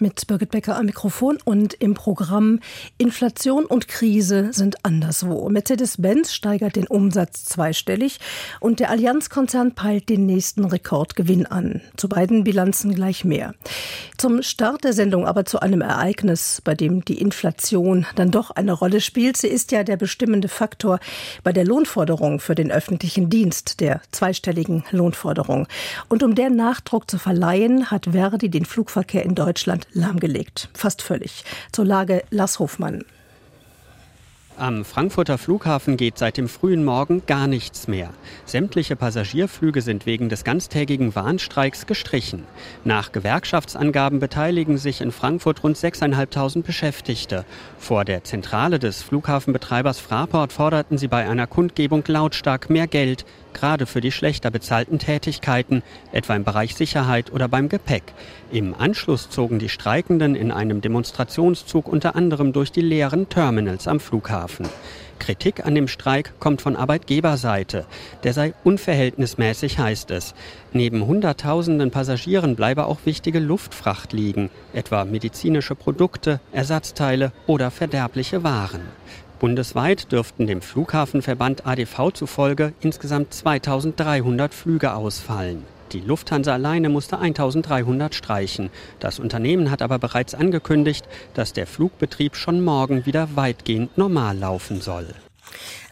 mit Birgit Becker am Mikrofon und im Programm Inflation und Krise sind anderswo. Mercedes-Benz steigert den Umsatz zweistellig und der Allianz-Konzern peilt den nächsten Rekordgewinn an. Zu beiden Bilanzen gleich mehr. Zum Start der Sendung aber zu einem Ereignis, bei dem die Inflation dann doch eine Rolle spielt. Sie ist ja der bestimmende Faktor bei der Lohnforderung für den öffentlichen Dienst, der zweistelligen Lohnforderung. Und um der Nachdruck zu verleihen, hat Verdi den Flugverkehr in Deutschland lahmgelegt. Fast völlig. Zur Lage Lars Hofmann. Am Frankfurter Flughafen geht seit dem frühen Morgen gar nichts mehr. Sämtliche Passagierflüge sind wegen des ganztägigen Warnstreiks gestrichen. Nach Gewerkschaftsangaben beteiligen sich in Frankfurt rund 6.500 Beschäftigte. Vor der Zentrale des Flughafenbetreibers Fraport forderten sie bei einer Kundgebung lautstark mehr Geld, gerade für die schlechter bezahlten Tätigkeiten, etwa im Bereich Sicherheit oder beim Gepäck. Im Anschluss zogen die Streikenden in einem Demonstrationszug unter anderem durch die leeren Terminals am Flughafen. Kritik an dem Streik kommt von Arbeitgeberseite. Der sei unverhältnismäßig, heißt es. Neben Hunderttausenden Passagieren bleibe auch wichtige Luftfracht liegen, etwa medizinische Produkte, Ersatzteile oder verderbliche Waren. Bundesweit dürften dem Flughafenverband ADV zufolge insgesamt 2300 Flüge ausfallen. Die Lufthansa alleine musste 1300 streichen. Das Unternehmen hat aber bereits angekündigt, dass der Flugbetrieb schon morgen wieder weitgehend normal laufen soll.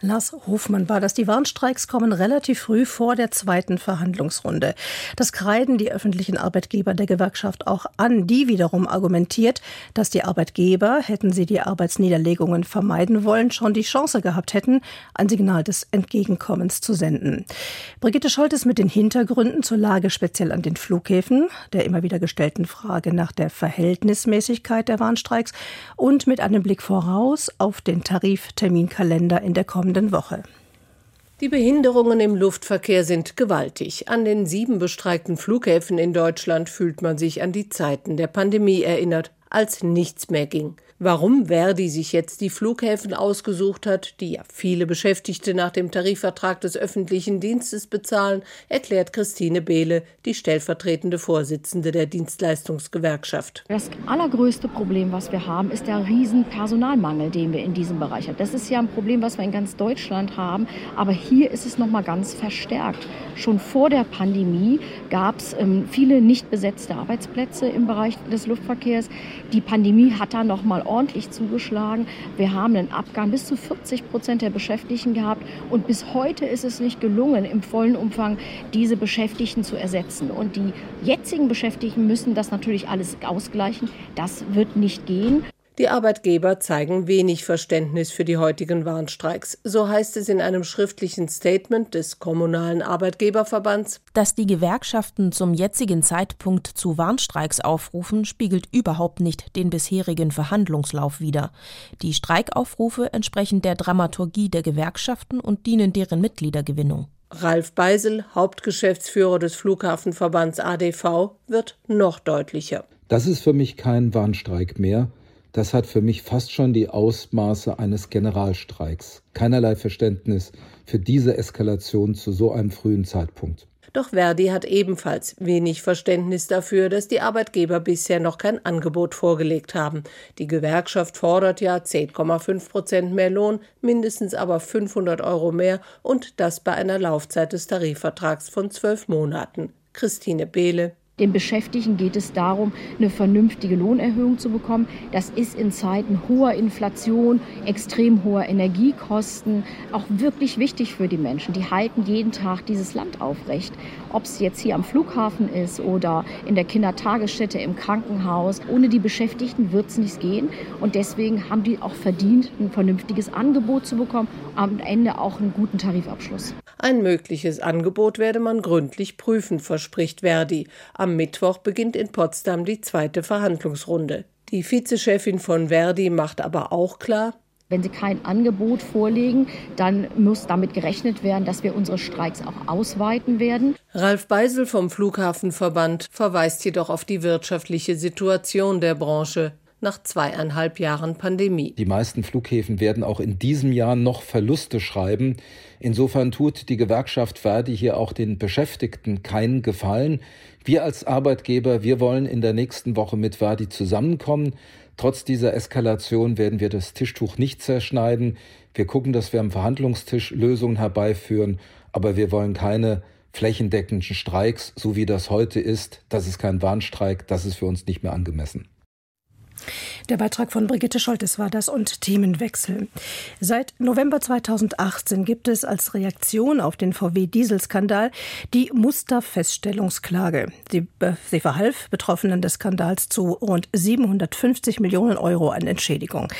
Lars Hofmann war das. Die Warnstreiks kommen relativ früh vor der zweiten Verhandlungsrunde. Das kreiden die öffentlichen Arbeitgeber der Gewerkschaft auch an. Die wiederum argumentiert, dass die Arbeitgeber, hätten sie die Arbeitsniederlegungen vermeiden wollen, schon die Chance gehabt hätten, ein Signal des Entgegenkommens zu senden. Brigitte Scholtes mit den Hintergründen zur Lage speziell an den Flughäfen, der immer wieder gestellten Frage nach der Verhältnismäßigkeit der Warnstreiks und mit einem Blick voraus auf den Tarifterminkalender in der kommenden Woche. Die Behinderungen im Luftverkehr sind gewaltig. An den sieben bestreikten Flughäfen in Deutschland fühlt man sich an die Zeiten der Pandemie erinnert, als nichts mehr ging. Warum Verdi sich jetzt die Flughäfen ausgesucht hat, die ja viele Beschäftigte nach dem Tarifvertrag des öffentlichen Dienstes bezahlen, erklärt Christine Behle, die stellvertretende Vorsitzende der Dienstleistungsgewerkschaft. Das allergrößte Problem, was wir haben, ist der riesen Personalmangel, den wir in diesem Bereich haben. Das ist ja ein Problem, was wir in ganz Deutschland haben, aber hier ist es noch mal ganz verstärkt. Schon vor der Pandemie gab es ähm, viele nicht besetzte Arbeitsplätze im Bereich des Luftverkehrs. Die Pandemie hat da noch mal ordentlich zugeschlagen. Wir haben einen Abgang bis zu 40 Prozent der Beschäftigten gehabt und bis heute ist es nicht gelungen, im vollen Umfang diese Beschäftigten zu ersetzen. Und die jetzigen Beschäftigten müssen das natürlich alles ausgleichen. Das wird nicht gehen. Die Arbeitgeber zeigen wenig Verständnis für die heutigen Warnstreiks. So heißt es in einem schriftlichen Statement des Kommunalen Arbeitgeberverbands. Dass die Gewerkschaften zum jetzigen Zeitpunkt zu Warnstreiks aufrufen, spiegelt überhaupt nicht den bisherigen Verhandlungslauf wider. Die Streikaufrufe entsprechen der Dramaturgie der Gewerkschaften und dienen deren Mitgliedergewinnung. Ralf Beisel, Hauptgeschäftsführer des Flughafenverbands ADV, wird noch deutlicher. Das ist für mich kein Warnstreik mehr das hat für mich fast schon die Ausmaße eines Generalstreiks. Keinerlei Verständnis für diese Eskalation zu so einem frühen Zeitpunkt. Doch Verdi hat ebenfalls wenig Verständnis dafür, dass die Arbeitgeber bisher noch kein Angebot vorgelegt haben. Die Gewerkschaft fordert ja 10,5 Prozent mehr Lohn, mindestens aber 500 Euro mehr und das bei einer Laufzeit des Tarifvertrags von zwölf Monaten. Christine Behle, den Beschäftigten geht es darum, eine vernünftige Lohnerhöhung zu bekommen. Das ist in Zeiten hoher Inflation, extrem hoher Energiekosten auch wirklich wichtig für die Menschen. Die halten jeden Tag dieses Land aufrecht. Ob es jetzt hier am Flughafen ist oder in der Kindertagesstätte, im Krankenhaus. Ohne die Beschäftigten wird es nicht gehen. Und deswegen haben die auch verdient, ein vernünftiges Angebot zu bekommen, am Ende auch einen guten Tarifabschluss. Ein mögliches Angebot werde man gründlich prüfen, verspricht Verdi. Am Mittwoch beginnt in Potsdam die zweite Verhandlungsrunde. Die Vizechefin von Verdi macht aber auch klar, wenn Sie kein Angebot vorlegen, dann muss damit gerechnet werden, dass wir unsere Streiks auch ausweiten werden. Ralf Beisel vom Flughafenverband verweist jedoch auf die wirtschaftliche Situation der Branche. Nach zweieinhalb Jahren Pandemie. Die meisten Flughäfen werden auch in diesem Jahr noch Verluste schreiben. Insofern tut die Gewerkschaft Verdi hier auch den Beschäftigten keinen Gefallen. Wir als Arbeitgeber, wir wollen in der nächsten Woche mit Verdi zusammenkommen. Trotz dieser Eskalation werden wir das Tischtuch nicht zerschneiden. Wir gucken, dass wir am Verhandlungstisch Lösungen herbeiführen, aber wir wollen keine flächendeckenden Streiks, so wie das heute ist. Das ist kein Warnstreik, das ist für uns nicht mehr angemessen. Der Beitrag von Brigitte Scholtes war das und Themenwechsel. Seit November 2018 gibt es als Reaktion auf den VW-Dieselskandal die Musterfeststellungsklage. Sie, sie verhalf Betroffenen des Skandals zu rund 750 Millionen Euro an Entschädigung.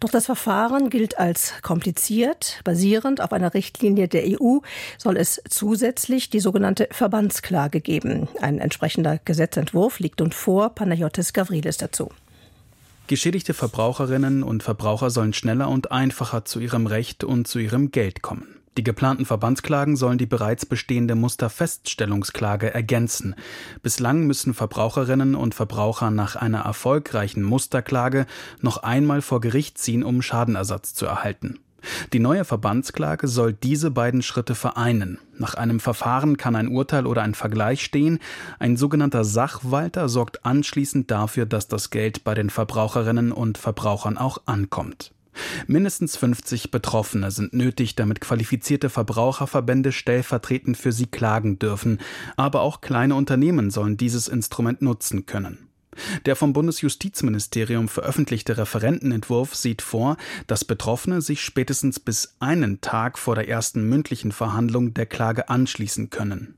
Doch das Verfahren gilt als kompliziert. Basierend auf einer Richtlinie der EU soll es zusätzlich die sogenannte Verbandsklage geben. Ein entsprechender Gesetzentwurf liegt nun vor. Panayotis Gavrilis dazu. Geschädigte Verbraucherinnen und Verbraucher sollen schneller und einfacher zu ihrem Recht und zu ihrem Geld kommen. Die geplanten Verbandsklagen sollen die bereits bestehende Musterfeststellungsklage ergänzen. Bislang müssen Verbraucherinnen und Verbraucher nach einer erfolgreichen Musterklage noch einmal vor Gericht ziehen, um Schadenersatz zu erhalten. Die neue Verbandsklage soll diese beiden Schritte vereinen. Nach einem Verfahren kann ein Urteil oder ein Vergleich stehen. Ein sogenannter Sachwalter sorgt anschließend dafür, dass das Geld bei den Verbraucherinnen und Verbrauchern auch ankommt. Mindestens 50 Betroffene sind nötig, damit qualifizierte Verbraucherverbände stellvertretend für sie klagen dürfen. Aber auch kleine Unternehmen sollen dieses Instrument nutzen können. Der vom Bundesjustizministerium veröffentlichte Referentenentwurf sieht vor, dass Betroffene sich spätestens bis einen Tag vor der ersten mündlichen Verhandlung der Klage anschließen können.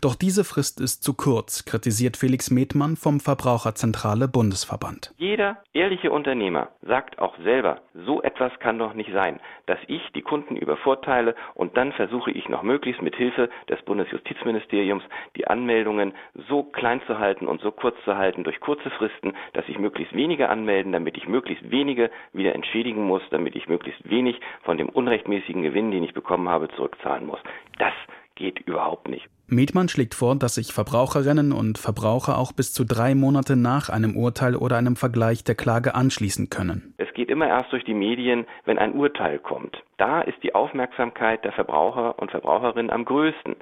Doch diese Frist ist zu kurz, kritisiert Felix Metmann vom Verbraucherzentrale Bundesverband. Jeder ehrliche Unternehmer sagt auch selber, so etwas kann doch nicht sein, dass ich die Kunden übervorteile und dann versuche ich noch möglichst mit Hilfe des Bundesjustizministeriums die Anmeldungen so klein zu halten und so kurz zu halten durch kurze Fristen, dass ich möglichst wenige anmelden, damit ich möglichst wenige wieder entschädigen muss, damit ich möglichst wenig von dem unrechtmäßigen Gewinn, den ich bekommen habe, zurückzahlen muss. Das geht überhaupt nicht. Mietmann schlägt vor, dass sich Verbraucherinnen und Verbraucher auch bis zu drei Monate nach einem Urteil oder einem Vergleich der Klage anschließen können. Es geht immer erst durch die Medien, wenn ein Urteil kommt. Da ist die Aufmerksamkeit der Verbraucher und Verbraucherinnen am größten.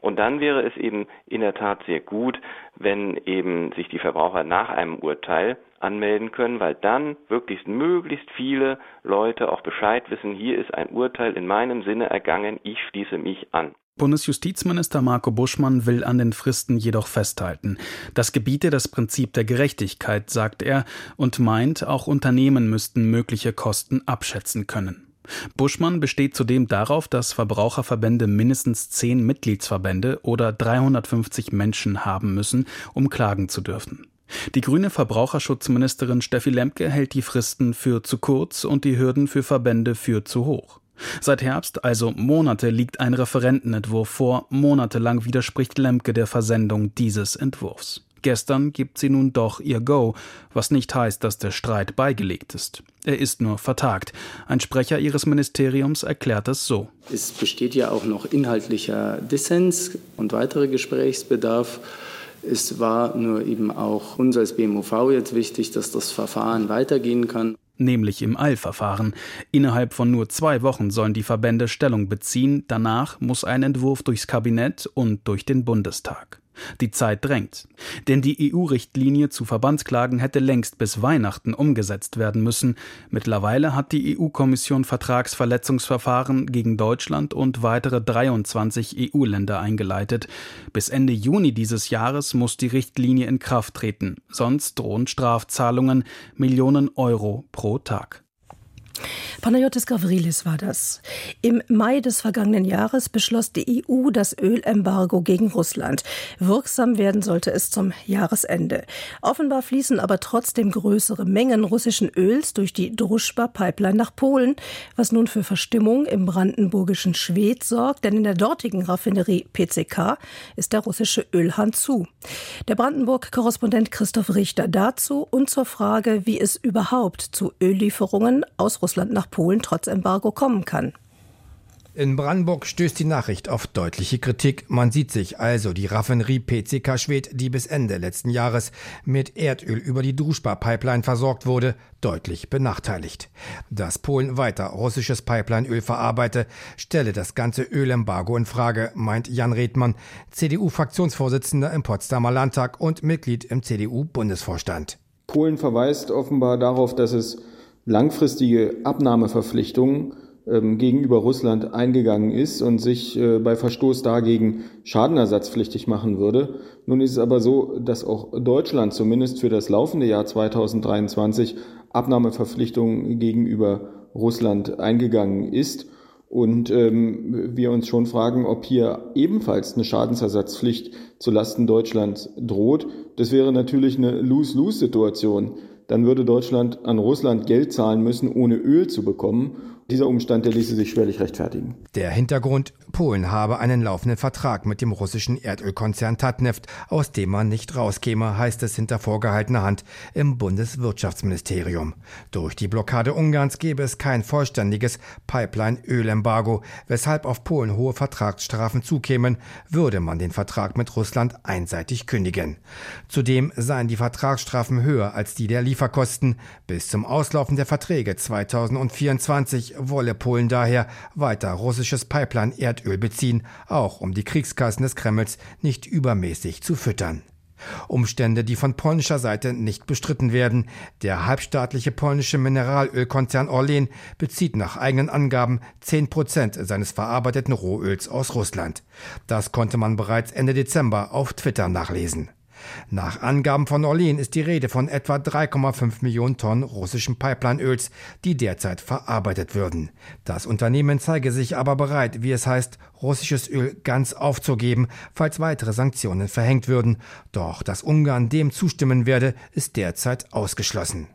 Und dann wäre es eben in der Tat sehr gut, wenn eben sich die Verbraucher nach einem Urteil anmelden können, weil dann wirklich möglichst viele Leute auch Bescheid wissen, hier ist ein Urteil in meinem Sinne ergangen, ich schließe mich an. Bundesjustizminister Marco Buschmann will an den Fristen jedoch festhalten. Das gebiete das Prinzip der Gerechtigkeit, sagt er, und meint, auch Unternehmen müssten mögliche Kosten abschätzen können. Buschmann besteht zudem darauf, dass Verbraucherverbände mindestens zehn Mitgliedsverbände oder 350 Menschen haben müssen, um klagen zu dürfen. Die grüne Verbraucherschutzministerin Steffi Lemke hält die Fristen für zu kurz und die Hürden für Verbände für zu hoch. Seit Herbst, also Monate, liegt ein Referentenentwurf vor. Monatelang widerspricht Lemke der Versendung dieses Entwurfs. Gestern gibt sie nun doch ihr Go, was nicht heißt, dass der Streit beigelegt ist. Er ist nur vertagt. Ein Sprecher ihres Ministeriums erklärt es so. Es besteht ja auch noch inhaltlicher Dissens und weiterer Gesprächsbedarf. Es war nur eben auch uns als BMUV jetzt wichtig, dass das Verfahren weitergehen kann nämlich im Eilverfahren. Innerhalb von nur zwei Wochen sollen die Verbände Stellung beziehen, danach muss ein Entwurf durchs Kabinett und durch den Bundestag. Die Zeit drängt. Denn die EU-Richtlinie zu Verbandsklagen hätte längst bis Weihnachten umgesetzt werden müssen. Mittlerweile hat die EU-Kommission Vertragsverletzungsverfahren gegen Deutschland und weitere 23 EU-Länder eingeleitet. Bis Ende Juni dieses Jahres muss die Richtlinie in Kraft treten. Sonst drohen Strafzahlungen Millionen Euro pro Tag. Panayotis Gavrilis war das. Im Mai des vergangenen Jahres beschloss die EU das Ölembargo gegen Russland. Wirksam werden sollte es zum Jahresende. Offenbar fließen aber trotzdem größere Mengen russischen Öls durch die Druschba-Pipeline nach Polen, was nun für Verstimmung im brandenburgischen Schwedt sorgt, denn in der dortigen Raffinerie PCK ist der russische Ölhahn zu. Der Brandenburg-Korrespondent Christoph Richter dazu und zur Frage, wie es überhaupt zu Öllieferungen aus Russland nach Polen trotz Embargo kommen kann. In Brandenburg stößt die Nachricht auf deutliche Kritik. Man sieht sich also die Raffinerie PCK Schwed, die bis Ende letzten Jahres mit Erdöl über die Druschba-Pipeline versorgt wurde, deutlich benachteiligt. Dass Polen weiter russisches Pipelineöl verarbeite, stelle das ganze Ölembargo in Frage, meint Jan Redmann, CDU-Fraktionsvorsitzender im Potsdamer Landtag und Mitglied im CDU-Bundesvorstand. Polen verweist offenbar darauf, dass es langfristige Abnahmeverpflichtungen ähm, gegenüber Russland eingegangen ist und sich äh, bei Verstoß dagegen schadenersatzpflichtig machen würde. Nun ist es aber so, dass auch Deutschland zumindest für das laufende Jahr 2023 Abnahmeverpflichtungen gegenüber Russland eingegangen ist. Und ähm, wir uns schon fragen, ob hier ebenfalls eine Schadensersatzpflicht zulasten Deutschlands droht. Das wäre natürlich eine Lose-Lose-Situation. Dann würde Deutschland an Russland Geld zahlen müssen, ohne Öl zu bekommen. Dieser Umstand, der ließe sich schwerlich rechtfertigen. Der Hintergrund, Polen habe einen laufenden Vertrag mit dem russischen Erdölkonzern Tatneft, aus dem man nicht rauskäme, heißt es hinter vorgehaltener Hand im Bundeswirtschaftsministerium. Durch die Blockade Ungarns gäbe es kein vollständiges Pipeline-Ölembargo, weshalb auf Polen hohe Vertragsstrafen zukämen, würde man den Vertrag mit Russland einseitig kündigen. Zudem seien die Vertragsstrafen höher als die der Lieferkosten. Bis zum Auslaufen der Verträge 2024 wolle Polen daher weiter russisches Pipeline-Erdöl beziehen, auch um die Kriegskassen des Kremls nicht übermäßig zu füttern. Umstände, die von polnischer Seite nicht bestritten werden. Der halbstaatliche polnische Mineralölkonzern Orlen bezieht nach eigenen Angaben 10 Prozent seines verarbeiteten Rohöls aus Russland. Das konnte man bereits Ende Dezember auf Twitter nachlesen. Nach Angaben von Orlen ist die Rede von etwa 3,5 Millionen Tonnen russischem Pipelineöls, die derzeit verarbeitet würden. Das Unternehmen zeige sich aber bereit, wie es heißt, russisches Öl ganz aufzugeben, falls weitere Sanktionen verhängt würden. Doch dass Ungarn dem zustimmen werde, ist derzeit ausgeschlossen.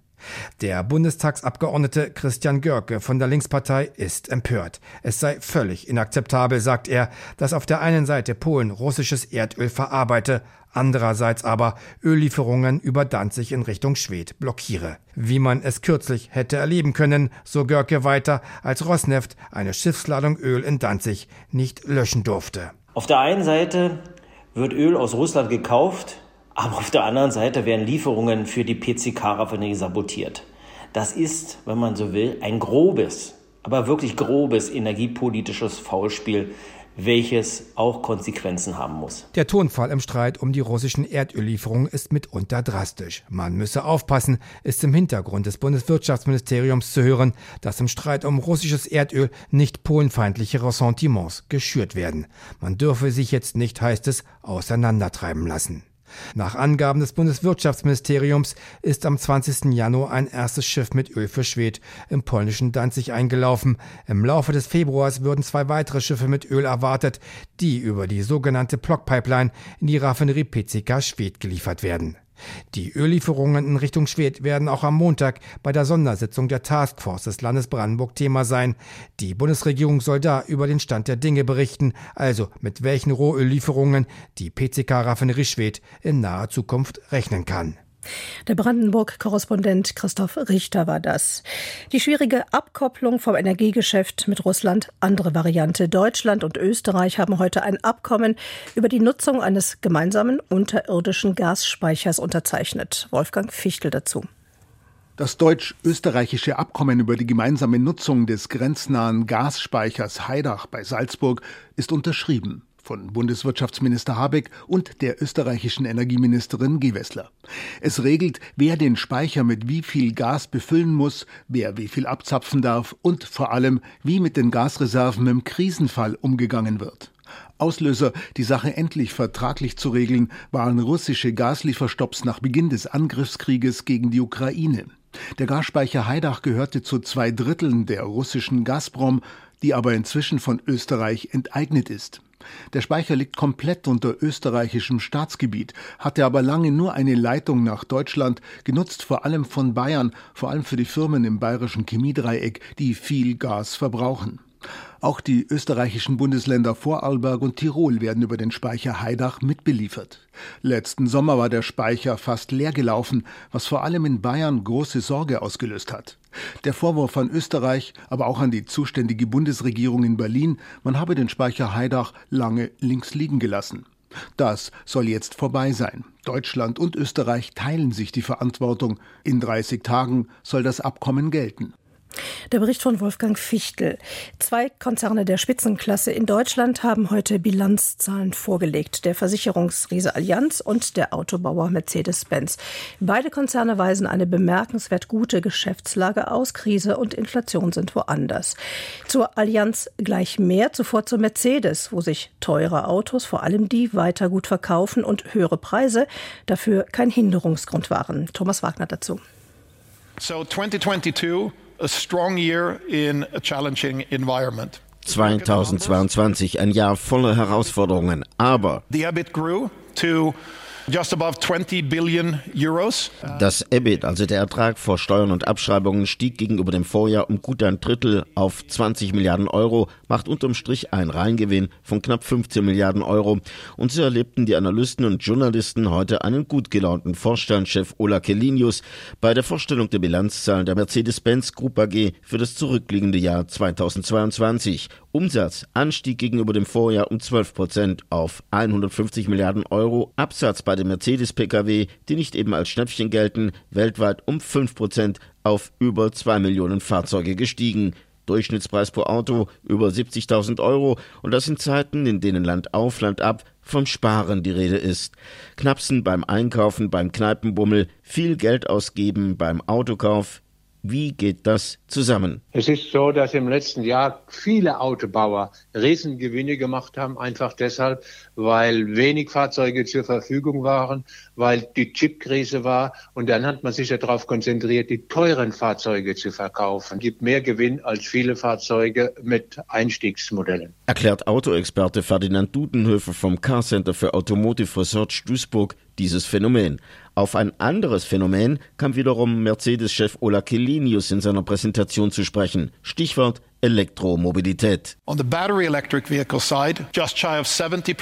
Der Bundestagsabgeordnete Christian Görke von der Linkspartei ist empört. Es sei völlig inakzeptabel, sagt er, dass auf der einen Seite Polen russisches Erdöl verarbeite, andererseits aber Öllieferungen über Danzig in Richtung Schwed blockiere. Wie man es kürzlich hätte erleben können, so Görke weiter, als Rosneft eine Schiffsladung Öl in Danzig nicht löschen durfte. Auf der einen Seite wird Öl aus Russland gekauft, aber auf der anderen Seite werden Lieferungen für die PCK-Raffinerie sabotiert. Das ist, wenn man so will, ein grobes, aber wirklich grobes energiepolitisches Faulspiel, welches auch Konsequenzen haben muss. Der Tonfall im Streit um die russischen Erdöllieferungen ist mitunter drastisch. Man müsse aufpassen, ist im Hintergrund des Bundeswirtschaftsministeriums zu hören, dass im Streit um russisches Erdöl nicht polenfeindliche Ressentiments geschürt werden. Man dürfe sich jetzt nicht, heißt es, auseinandertreiben lassen. Nach Angaben des Bundeswirtschaftsministeriums ist am 20. Januar ein erstes Schiff mit Öl für Schwed im polnischen Danzig eingelaufen. Im Laufe des Februars würden zwei weitere Schiffe mit Öl erwartet, die über die sogenannte Blockpipeline in die Raffinerie PCK Schwed geliefert werden. Die Öllieferungen in Richtung Schwedt werden auch am Montag bei der Sondersitzung der Taskforce des Landes Brandenburg Thema sein. Die Bundesregierung soll da über den Stand der Dinge berichten, also mit welchen Rohöllieferungen die PCK-Raffinerie Schwedt in naher Zukunft rechnen kann. Der Brandenburg-Korrespondent Christoph Richter war das. Die schwierige Abkopplung vom Energiegeschäft mit Russland, andere Variante. Deutschland und Österreich haben heute ein Abkommen über die Nutzung eines gemeinsamen unterirdischen Gasspeichers unterzeichnet. Wolfgang Fichtel dazu. Das deutsch-österreichische Abkommen über die gemeinsame Nutzung des grenznahen Gasspeichers Heidach bei Salzburg ist unterschrieben von Bundeswirtschaftsminister Habeck und der österreichischen Energieministerin Gewessler. Es regelt, wer den Speicher mit wie viel Gas befüllen muss, wer wie viel abzapfen darf und vor allem, wie mit den Gasreserven im Krisenfall umgegangen wird. Auslöser, die Sache endlich vertraglich zu regeln, waren russische Gaslieferstopps nach Beginn des Angriffskrieges gegen die Ukraine. Der Gasspeicher Heidach gehörte zu zwei Dritteln der russischen Gazprom, die aber inzwischen von Österreich enteignet ist. Der Speicher liegt komplett unter österreichischem Staatsgebiet, hatte aber lange nur eine Leitung nach Deutschland, genutzt vor allem von Bayern, vor allem für die Firmen im bayerischen Chemiedreieck, die viel Gas verbrauchen. Auch die österreichischen Bundesländer Vorarlberg und Tirol werden über den Speicher Heidach mitbeliefert. Letzten Sommer war der Speicher fast leer gelaufen, was vor allem in Bayern große Sorge ausgelöst hat. Der Vorwurf an Österreich, aber auch an die zuständige Bundesregierung in Berlin, man habe den Speicher Heidach lange links liegen gelassen. Das soll jetzt vorbei sein. Deutschland und Österreich teilen sich die Verantwortung. In 30 Tagen soll das Abkommen gelten. Der Bericht von Wolfgang Fichtel. Zwei Konzerne der Spitzenklasse in Deutschland haben heute Bilanzzahlen vorgelegt. Der Versicherungsriese Allianz und der Autobauer Mercedes-Benz. Beide Konzerne weisen eine bemerkenswert gute Geschäftslage aus. Krise und Inflation sind woanders. Zur Allianz gleich mehr, zuvor zur Mercedes, wo sich teure Autos, vor allem die, weiter gut verkaufen und höhere Preise dafür kein Hinderungsgrund waren. Thomas Wagner dazu. So 2022 a strong year in a challenging environment. 2022 ein Jahr voller Herausforderungen, aber the EBIT grew to Just above 20 billion Euros. Das EBIT, also der Ertrag vor Steuern und Abschreibungen, stieg gegenüber dem Vorjahr um gut ein Drittel auf 20 Milliarden Euro, macht unterm Strich einen Reingewinn von knapp 15 Milliarden Euro. Und so erlebten die Analysten und Journalisten heute einen gut gelaunten Vorstandschef Ola Kelinius bei der Vorstellung der Bilanzzahlen der Mercedes-Benz Group AG für das zurückliegende Jahr 2022. Umsatz anstieg gegenüber dem Vorjahr um 12 Prozent auf 150 Milliarden Euro. Absatz bei den Mercedes-Pkw, die nicht eben als Schnäppchen gelten, weltweit um 5 Prozent auf über 2 Millionen Fahrzeuge gestiegen. Durchschnittspreis pro Auto über 70.000 Euro und das in Zeiten, in denen Land auf, Land ab vom Sparen die Rede ist. Knapsen beim Einkaufen, beim Kneipenbummel, viel Geld ausgeben beim Autokauf, wie geht das zusammen? Es ist so, dass im letzten Jahr viele Autobauer Riesengewinne gemacht haben, einfach deshalb, weil wenig Fahrzeuge zur Verfügung waren, weil die Chipkrise war und dann hat man sich ja darauf konzentriert, die teuren Fahrzeuge zu verkaufen. Es gibt mehr Gewinn als viele Fahrzeuge mit Einstiegsmodellen. Erklärt Autoexperte Ferdinand Dudenhöfer vom Car Center für Automotive Research Duisburg dieses Phänomen. Auf ein anderes Phänomen kam wiederum Mercedes-Chef Ola Kelinius in seiner Präsentation zu sprechen. Stichwort Elektromobilität. On the battery electric vehicle side, just shy of 70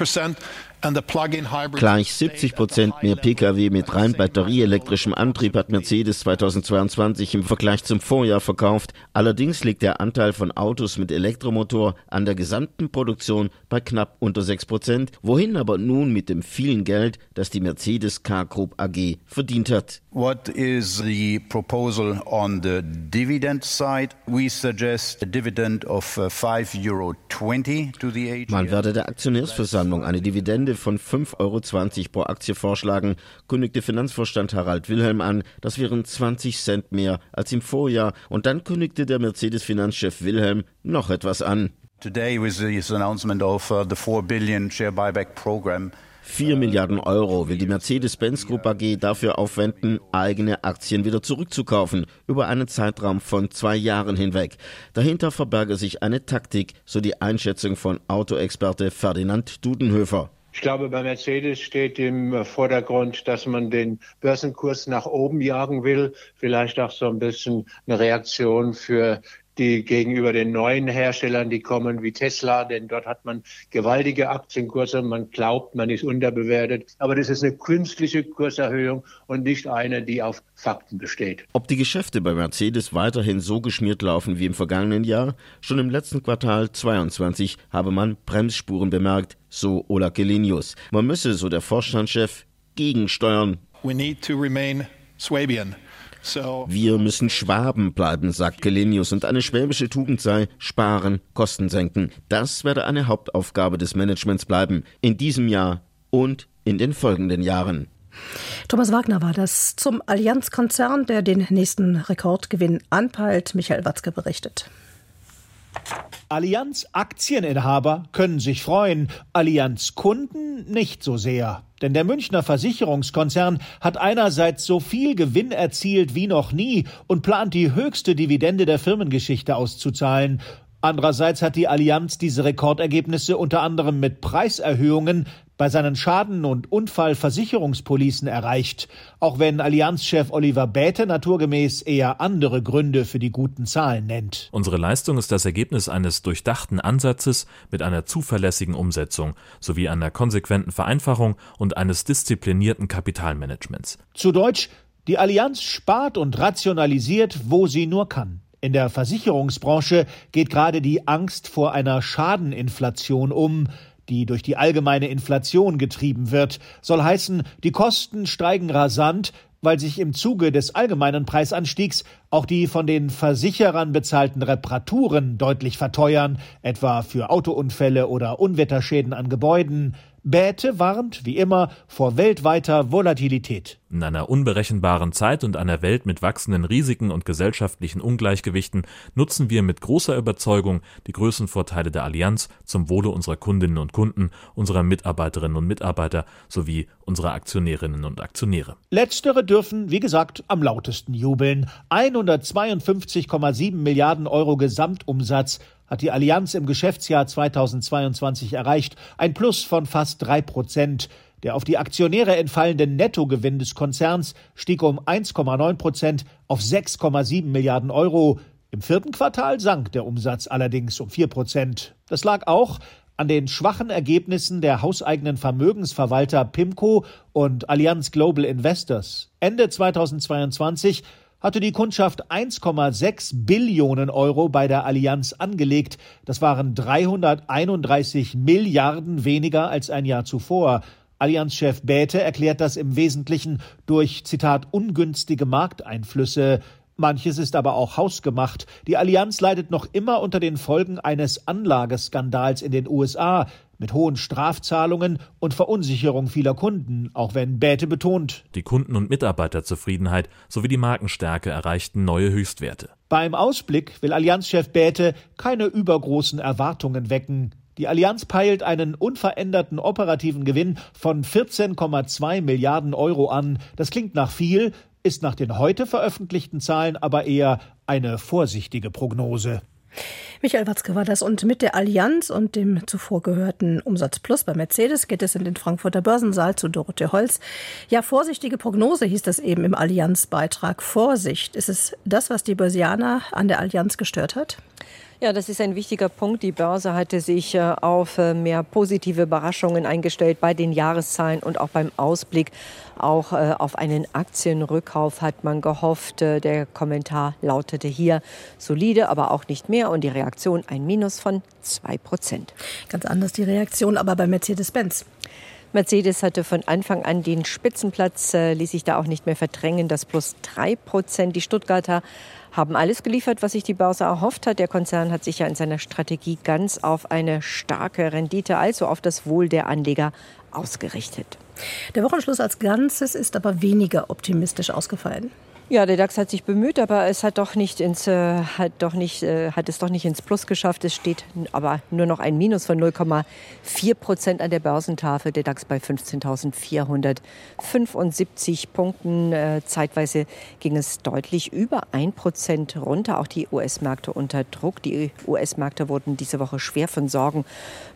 Gleich 70 Prozent mehr Pkw mit rein batterieelektrischem Antrieb hat Mercedes 2022 im Vergleich zum Vorjahr verkauft. Allerdings liegt der Anteil von Autos mit Elektromotor an der gesamten Produktion bei knapp unter 6 Prozent. Wohin aber nun mit dem vielen Geld, das die Mercedes Car Group AG verdient hat? What is the proposal on the dividend side? We suggest a dividend of 5,20 uh, Euro to the AGM. Man werde der Aktionärsversammlung eine Dividende Dividende von 5,20 Euro pro Aktie vorschlagen, kündigte Finanzvorstand Harald Wilhelm an. Das wären 20 Cent mehr als im Vorjahr. Und dann kündigte der Mercedes-Finanzchef Wilhelm noch etwas an. Today with this announcement of uh, the 4 billion share buyback program. 4 Milliarden Euro will die Mercedes-Benz Group AG dafür aufwenden, eigene Aktien wieder zurückzukaufen, über einen Zeitraum von zwei Jahren hinweg. Dahinter verberge sich eine Taktik, so die Einschätzung von Autoexperte Ferdinand Dudenhöfer. Ich glaube, bei Mercedes steht im Vordergrund, dass man den Börsenkurs nach oben jagen will. Vielleicht auch so ein bisschen eine Reaktion für die gegenüber den neuen Herstellern, die kommen wie Tesla, denn dort hat man gewaltige Aktienkurse. Man glaubt, man ist unterbewertet. Aber das ist eine künstliche Kurserhöhung und nicht eine, die auf Fakten besteht. Ob die Geschäfte bei Mercedes weiterhin so geschmiert laufen wie im vergangenen Jahr? Schon im letzten Quartal 22 habe man Bremsspuren bemerkt, so Ola Kelinius. Man müsse, so der Vorstandschef, gegensteuern. We need to remain Swabian. Wir müssen Schwaben bleiben, sagt Gelenius, und eine schwäbische Tugend sei sparen, Kosten senken. Das werde eine Hauptaufgabe des Managements bleiben, in diesem Jahr und in den folgenden Jahren. Thomas Wagner war das zum Allianz-Konzern, der den nächsten Rekordgewinn anpeilt. Michael Watzke berichtet. Allianz-Aktieninhaber können sich freuen, Allianz-Kunden nicht so sehr. Denn der Münchner Versicherungskonzern hat einerseits so viel Gewinn erzielt wie noch nie und plant die höchste Dividende der Firmengeschichte auszuzahlen. Andererseits hat die Allianz diese Rekordergebnisse unter anderem mit Preiserhöhungen bei seinen Schaden- und Unfallversicherungspolicen erreicht, auch wenn Allianzchef Oliver Bäte naturgemäß eher andere Gründe für die guten Zahlen nennt. Unsere Leistung ist das Ergebnis eines durchdachten Ansatzes mit einer zuverlässigen Umsetzung sowie einer konsequenten Vereinfachung und eines disziplinierten Kapitalmanagements. Zu Deutsch Die Allianz spart und rationalisiert, wo sie nur kann. In der Versicherungsbranche geht gerade die Angst vor einer Schadeninflation um, die durch die allgemeine Inflation getrieben wird. Soll heißen, die Kosten steigen rasant, weil sich im Zuge des allgemeinen Preisanstiegs auch die von den Versicherern bezahlten Reparaturen deutlich verteuern, etwa für Autounfälle oder Unwetterschäden an Gebäuden. Bäte warnt, wie immer, vor weltweiter Volatilität. In einer unberechenbaren Zeit und einer Welt mit wachsenden Risiken und gesellschaftlichen Ungleichgewichten nutzen wir mit großer Überzeugung die Größenvorteile der Allianz zum Wohle unserer Kundinnen und Kunden, unserer Mitarbeiterinnen und Mitarbeiter sowie unserer Aktionärinnen und Aktionäre. Letztere dürfen, wie gesagt, am lautesten jubeln. 152,7 Milliarden Euro Gesamtumsatz hat die Allianz im Geschäftsjahr 2022 erreicht, ein Plus von fast drei Prozent. Der auf die Aktionäre entfallende Nettogewinn des Konzerns stieg um 1,9 Prozent auf 6,7 Milliarden Euro. Im vierten Quartal sank der Umsatz allerdings um 4 Prozent. Das lag auch an den schwachen Ergebnissen der hauseigenen Vermögensverwalter PIMCO und Allianz Global Investors. Ende 2022 hatte die Kundschaft 1,6 Billionen Euro bei der Allianz angelegt. Das waren 331 Milliarden weniger als ein Jahr zuvor. Allianzchef Bäte erklärt das im Wesentlichen durch, Zitat, ungünstige Markteinflüsse. Manches ist aber auch hausgemacht. Die Allianz leidet noch immer unter den Folgen eines Anlageskandals in den USA mit hohen Strafzahlungen und Verunsicherung vieler Kunden, auch wenn Bäte betont. Die Kunden- und Mitarbeiterzufriedenheit sowie die Markenstärke erreichten neue Höchstwerte. Beim Ausblick will Allianzchef Bäte keine übergroßen Erwartungen wecken. Die Allianz peilt einen unveränderten operativen Gewinn von 14,2 Milliarden Euro an. Das klingt nach viel, ist nach den heute veröffentlichten Zahlen aber eher eine vorsichtige Prognose. Michael Watzke war das und mit der Allianz und dem zuvor gehörten Umsatz Plus bei Mercedes geht es in den Frankfurter Börsensaal zu Dorothee Holz. Ja, vorsichtige Prognose hieß das eben im Allianzbeitrag. Vorsicht, ist es das, was die Börsianer an der Allianz gestört hat? Ja, das ist ein wichtiger Punkt. Die Börse hatte sich äh, auf äh, mehr positive Überraschungen eingestellt bei den Jahreszahlen und auch beim Ausblick. Auch äh, auf einen Aktienrückkauf hat man gehofft. Der Kommentar lautete hier solide, aber auch nicht mehr. Und die Reaktion ein Minus von zwei Prozent. Ganz anders die Reaktion aber bei Mercedes-Benz. Mercedes hatte von Anfang an den Spitzenplatz, ließ sich da auch nicht mehr verdrängen, das plus drei Prozent. Die Stuttgarter haben alles geliefert, was sich die Börse erhofft hat. Der Konzern hat sich ja in seiner Strategie ganz auf eine starke Rendite, also auf das Wohl der Anleger ausgerichtet. Der Wochenschluss als Ganzes ist aber weniger optimistisch ausgefallen. Ja, der DAX hat sich bemüht, aber es hat doch nicht ins, äh, hat doch nicht, äh, hat es doch nicht ins Plus geschafft. Es steht aber nur noch ein Minus von 0,4 Prozent an der Börsentafel. Der DAX bei 15.475 Punkten. Äh, zeitweise ging es deutlich über ein Prozent runter. Auch die US-Märkte unter Druck. Die US-Märkte wurden diese Woche schwer von Sorgen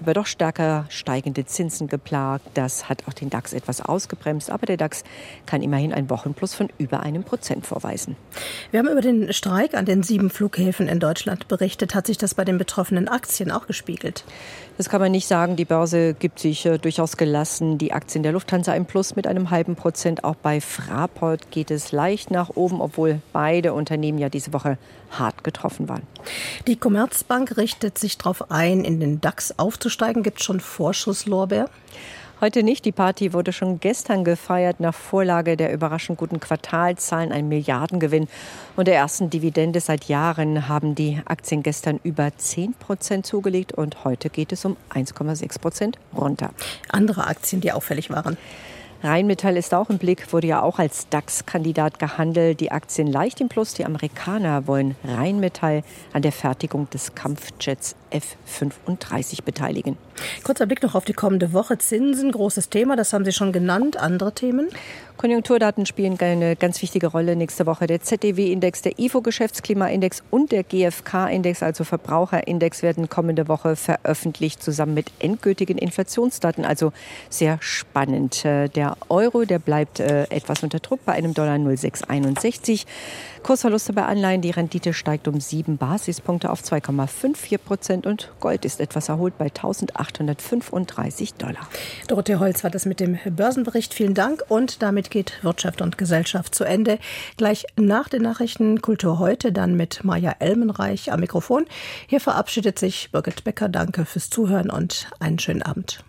über doch stärker steigende Zinsen geplagt. Das hat auch den DAX etwas ausgebremst. Aber der DAX kann immerhin ein Wochenplus von über einem Prozent vorweisen. Wir haben über den Streik an den sieben Flughäfen in Deutschland berichtet. Hat sich das bei den betroffenen Aktien auch gespiegelt? Das kann man nicht sagen. Die Börse gibt sich äh, durchaus gelassen. Die Aktien der Lufthansa im Plus mit einem halben Prozent. Auch bei Fraport geht es leicht nach oben, obwohl beide Unternehmen ja diese Woche hart getroffen waren. Die Commerzbank richtet sich darauf ein, in den DAX aufzusteigen. Gibt es schon Vorschusslorbeer? Heute nicht. Die Party wurde schon gestern gefeiert nach Vorlage der überraschend guten Quartalzahlen, ein Milliardengewinn und der ersten Dividende seit Jahren haben die Aktien gestern über 10 Prozent zugelegt und heute geht es um 1,6 Prozent runter. Andere Aktien, die auffällig waren. Rheinmetall ist auch im Blick, wurde ja auch als DAX-Kandidat gehandelt. Die Aktien leicht im Plus. Die Amerikaner wollen Rheinmetall an der Fertigung des Kampfjets F-35 beteiligen. Kurzer Blick noch auf die kommende Woche. Zinsen, großes Thema, das haben Sie schon genannt. Andere Themen? Konjunkturdaten spielen eine ganz wichtige Rolle nächste Woche. Der ZDW-Index, der IFO-Geschäftsklimaindex und der GfK-Index, also Verbraucherindex, werden kommende Woche veröffentlicht, zusammen mit endgültigen Inflationsdaten. Also sehr spannend. Äh, der Euro, der bleibt äh, etwas unter Druck bei einem Dollar 0,661. Kursverluste bei Anleihen, die Rendite steigt um sieben Basispunkte auf 2,54 Prozent und Gold ist etwas erholt bei 1835 Dollar. Dorothee Holz war das mit dem Börsenbericht. Vielen Dank und damit Damit geht Wirtschaft und Gesellschaft zu Ende. Gleich nach den Nachrichten Kultur heute dann mit Maja Elmenreich am Mikrofon. Hier verabschiedet sich Birgit Becker. Danke fürs Zuhören und einen schönen Abend.